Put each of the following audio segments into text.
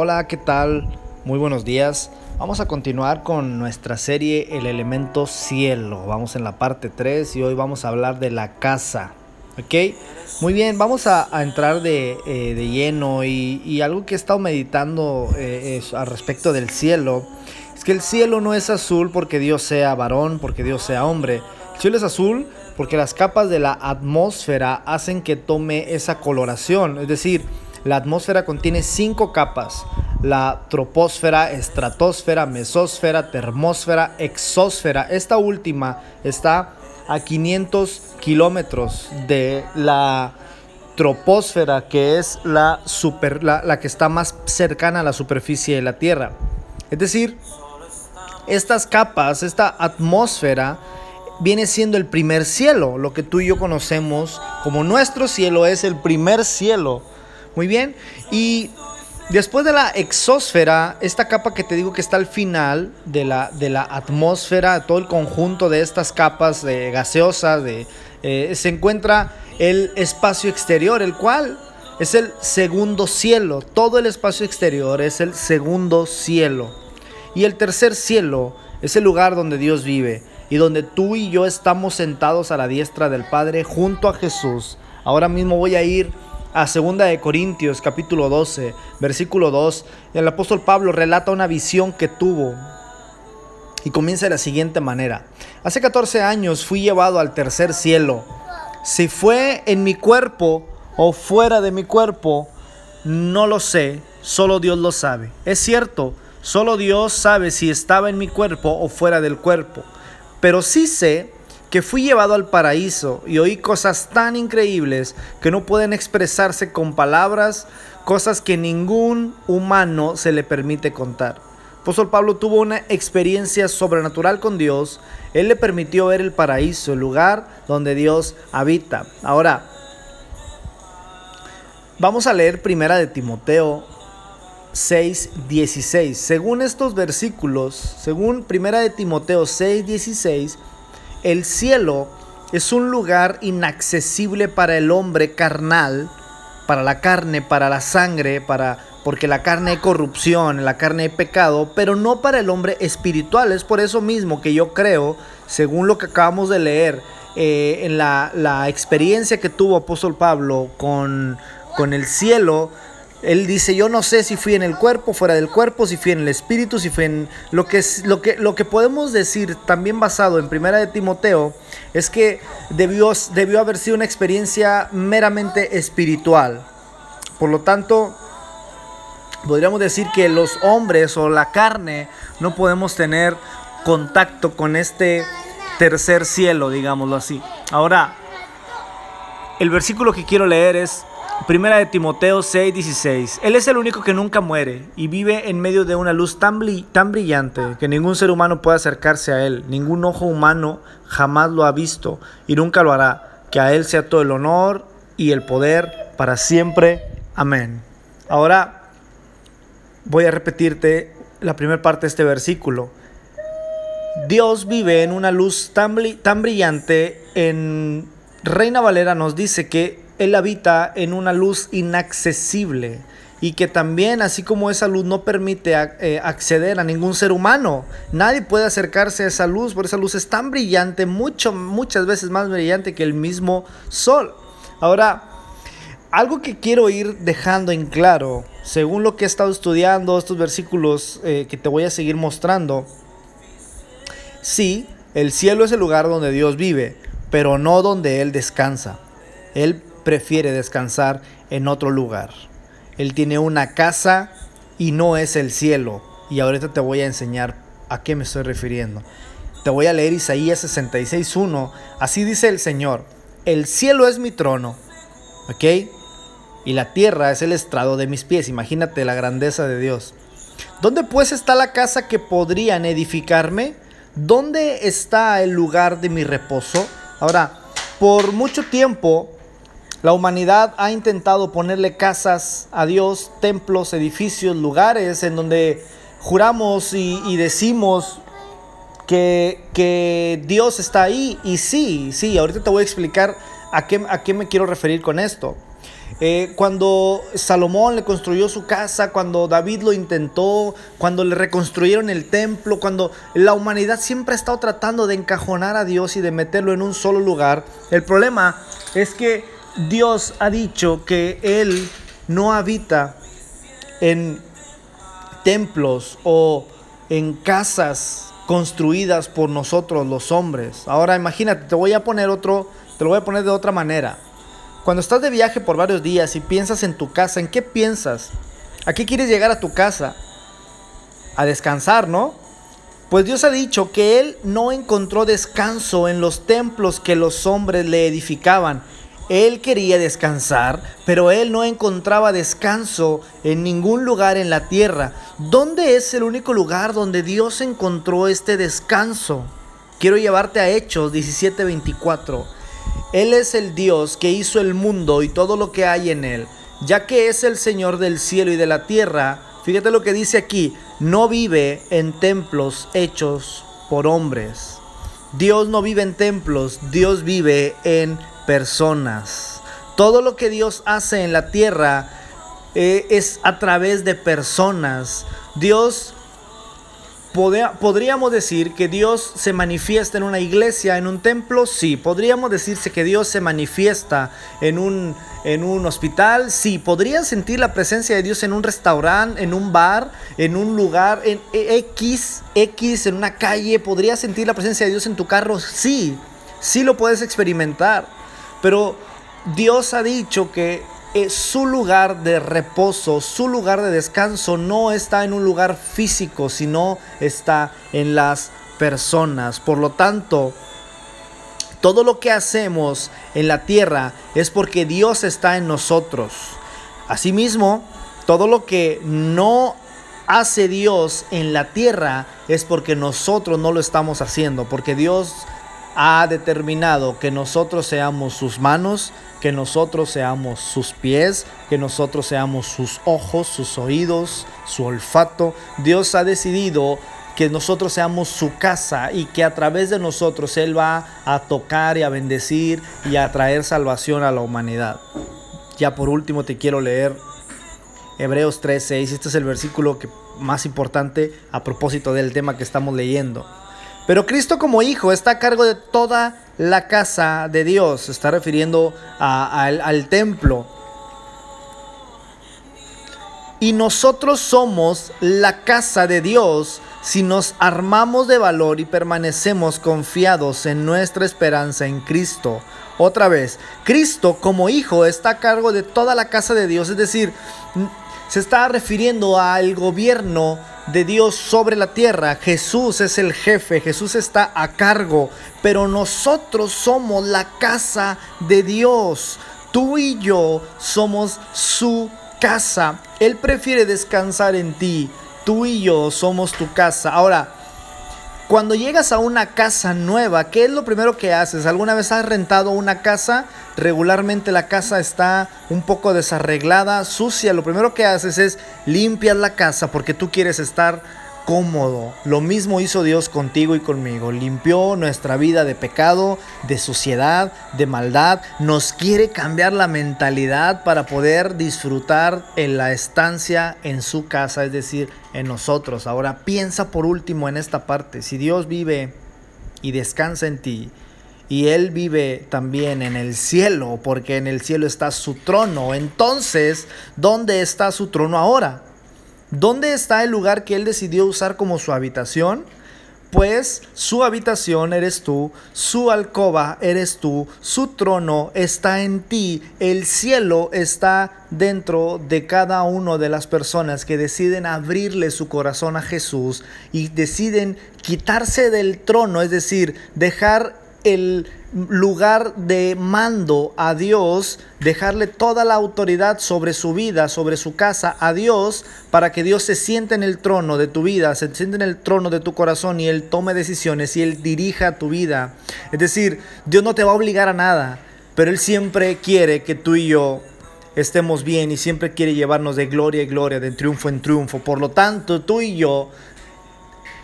Hola, ¿qué tal? Muy buenos días. Vamos a continuar con nuestra serie El elemento cielo. Vamos en la parte 3 y hoy vamos a hablar de la casa. ¿Ok? Muy bien, vamos a, entrar de, eh, lleno y, algo que he estado meditando eh, al respecto del cielo. Es que el cielo no es azul porque Dios sea varón, porque Dios sea hombre. El cielo es azul porque las capas de la atmósfera hacen que tome esa coloración. Es decir, la atmósfera contiene cinco capas. La troposfera, estratosfera, mesósfera, termósfera, exósfera. Esta última está a 500 kilómetros de la troposfera, que es la, super, la, que está más cercana a la superficie de la Tierra. Es decir, estas capas, esta atmósfera, viene siendo el primer cielo. Lo que tú y yo conocemos como nuestro cielo es el primer cielo muy bien. Y después de la exósfera, esta capa que te digo que está al final de la, de la atmósfera, todo el conjunto de estas capas de gaseosas, de, eh, se encuentra el espacio exterior, el cual es el segundo cielo. Todo el espacio exterior es el segundo cielo. Y el tercer cielo es el lugar donde Dios vive y donde tú y yo estamos sentados a la diestra del Padre junto a Jesús. Ahora mismo voy a ir a segunda de Corintios capítulo 12, versículo 2, el apóstol Pablo relata una visión que tuvo y comienza de la siguiente manera. Hace 14 años fui llevado al tercer cielo. Si fue en mi cuerpo o fuera de mi cuerpo, no lo sé, solo Dios lo sabe. Es cierto, solo Dios sabe si estaba en mi cuerpo o fuera del cuerpo. Pero sí sé que fui llevado al paraíso y oí cosas tan increíbles que no pueden expresarse con palabras, cosas que ningún humano se le permite contar. Apóstol Pablo tuvo una experiencia sobrenatural con Dios. Él le permitió ver el paraíso, el lugar donde Dios habita. Ahora, vamos a leer primera de Timoteo 6, 16. Según estos versículos, según primera de Timoteo 6, 16, el cielo es un lugar inaccesible para el hombre carnal, para la carne, para la sangre, para porque la carne es corrupción, la carne es pecado, pero no para el hombre espiritual. Es por eso mismo que yo creo, según lo que acabamos de leer, eh, en la, la, experiencia que tuvo apóstol Pablo con, con el cielo, él dice, yo no sé si fui en el cuerpo, fuera del cuerpo, si fui en el espíritu, si fui en lo que lo que lo que podemos decir también basado en Primera de Timoteo es que debió debió haber sido una experiencia meramente espiritual. Por lo tanto, podríamos decir que los hombres o la carne no podemos tener contacto con este tercer cielo, digámoslo así. Ahora, el versículo que quiero leer es Primera de Timoteo 6:16. Él es el único que nunca muere y vive en medio de una luz tan, tan brillante que ningún ser humano puede acercarse a él. Ningún ojo humano jamás lo ha visto y nunca lo hará. Que a él sea todo el honor y el poder para siempre. Amén. Ahora voy a repetirte la primera parte de este versículo. Dios vive en una luz tan, tan brillante. En Reina Valera nos dice que él habita en una luz inaccesible y que también, así como esa luz no permite eh, acceder a ningún ser humano, nadie puede acercarse a esa luz, por esa luz es tan brillante, mucho, muchas veces más brillante que el mismo sol. Ahora, algo que quiero ir dejando en claro, según lo que he estado estudiando, estos versículos eh, que te voy a seguir mostrando, sí, el cielo es el lugar donde Dios vive, pero no donde Él descansa. Él prefiere descansar en otro lugar. Él tiene una casa y no es el cielo. Y ahorita te voy a enseñar a qué me estoy refiriendo. Te voy a leer Isaías 66.1. Así dice el Señor. El cielo es mi trono. ¿Ok? Y la tierra es el estrado de mis pies. Imagínate la grandeza de Dios. ¿Dónde pues está la casa que podrían edificarme? ¿Dónde está el lugar de mi reposo? Ahora, por mucho tiempo la humanidad ha intentado ponerle casas a Dios, templos, edificios, lugares en donde juramos y, decimos que, que, Dios está ahí. Y sí, sí, ahorita te voy a explicar ¿A qué, ¿A qué me quiero referir con esto? Eh, cuando Salomón le construyó su casa, cuando David lo intentó, cuando le reconstruyeron el templo, cuando la humanidad siempre ha estado tratando de encajonar a Dios y de meterlo en un solo lugar, el problema es que Dios ha dicho que Él no habita en templos o en casas construidas por nosotros los hombres. Ahora imagínate, te voy a poner otro, te lo voy a poner de otra manera. Cuando estás de viaje por varios días y piensas en tu casa, ¿en qué piensas? ¿A qué quieres llegar a tu casa? A descansar, ¿no? Pues Dios ha dicho que Él no encontró descanso en los templos que los hombres le edificaban. Él quería descansar, pero Él no encontraba descanso en ningún lugar en la tierra. ¿Dónde es el único lugar donde Dios encontró este descanso? Quiero llevarte a Hechos 17:24. Él es el Dios que hizo el mundo y todo lo que hay en él, ya que es el Señor del cielo y de la tierra. Fíjate lo que dice aquí, no vive en templos hechos por hombres. Dios no vive en templos, Dios vive en personas. Todo lo que Dios hace en la tierra eh, es a través de personas. Dios ¿Podríamos decir que Dios se manifiesta en una iglesia, en un templo? Sí. ¿Podríamos decirse que Dios se manifiesta en un, en un hospital? Sí. ¿Podrían sentir la presencia de Dios en un restaurante, en un bar, en un lugar, en X, X, en una calle? ¿Podrías sentir la presencia de Dios en tu carro? Sí. Sí lo puedes experimentar. Pero Dios ha dicho que eh, su lugar de reposo, su lugar de descanso no está en un lugar físico, sino está en las personas. Por lo tanto, todo lo que hacemos en la tierra es porque Dios está en nosotros. Asimismo, todo lo que no hace Dios en la tierra es porque nosotros no lo estamos haciendo, porque Dios ha determinado que nosotros seamos sus manos, que nosotros seamos sus pies, que nosotros seamos sus ojos, sus oídos, su olfato. Dios ha decidido que nosotros seamos su casa y que a través de nosotros Él va a tocar y a bendecir y a traer salvación a la humanidad. Ya por último te quiero leer Hebreos 3:6. Este es el versículo que, más importante a propósito del tema que estamos leyendo. Pero Cristo como hijo está a cargo de toda la casa de Dios. Se está refiriendo al templo. Y nosotros somos la casa de Dios si nos armamos de valor y permanecemos confiados en nuestra esperanza en Cristo. Otra vez, Cristo como hijo está a cargo de toda la casa de Dios. Es decir, se está refiriendo al gobierno de Dios sobre la tierra. Jesús es el jefe, Jesús está a cargo, pero nosotros somos la casa de Dios. Tú y yo somos su casa. Él prefiere descansar en ti. Tú y yo somos tu casa. Ahora, cuando llegas a una casa nueva, ¿qué es lo primero que haces? ¿Alguna vez has rentado una casa? Regularmente la casa está un poco desarreglada, sucia. Lo primero que haces es limpiar la casa porque tú quieres estar cómodo. Lo mismo hizo Dios contigo y conmigo. Limpió nuestra vida de pecado, de suciedad, de maldad. Nos quiere cambiar la mentalidad para poder disfrutar en la estancia en su casa, es decir, en nosotros. Ahora piensa por último en esta parte. Si Dios vive y descansa en ti, y Él vive también en el cielo, porque en el cielo está su trono. Entonces, ¿dónde está su trono ahora? ¿Dónde está el lugar que Él decidió usar como su habitación? Pues su habitación eres tú, su alcoba eres tú, su trono está en ti, el cielo está dentro de cada una de las personas que deciden abrirle su corazón a Jesús y deciden quitarse del trono, es decir, dejar el lugar de mando a Dios, dejarle toda la autoridad sobre su vida, sobre su casa a Dios, para que Dios se siente en el trono de tu vida, se siente en el trono de tu corazón y Él tome decisiones y Él dirija tu vida. Es decir, Dios no te va a obligar a nada, pero Él siempre quiere que tú y yo estemos bien y siempre quiere llevarnos de gloria en gloria, de triunfo en triunfo. Por lo tanto, tú y yo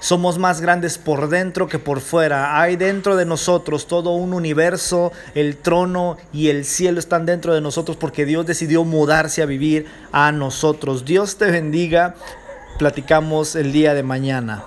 Somos más grandes por dentro que por fuera. Hay dentro de nosotros todo un universo, el trono y el cielo están dentro de nosotros porque Dios decidió mudarse a vivir a nosotros. Dios te bendiga. Platicamos el día de mañana.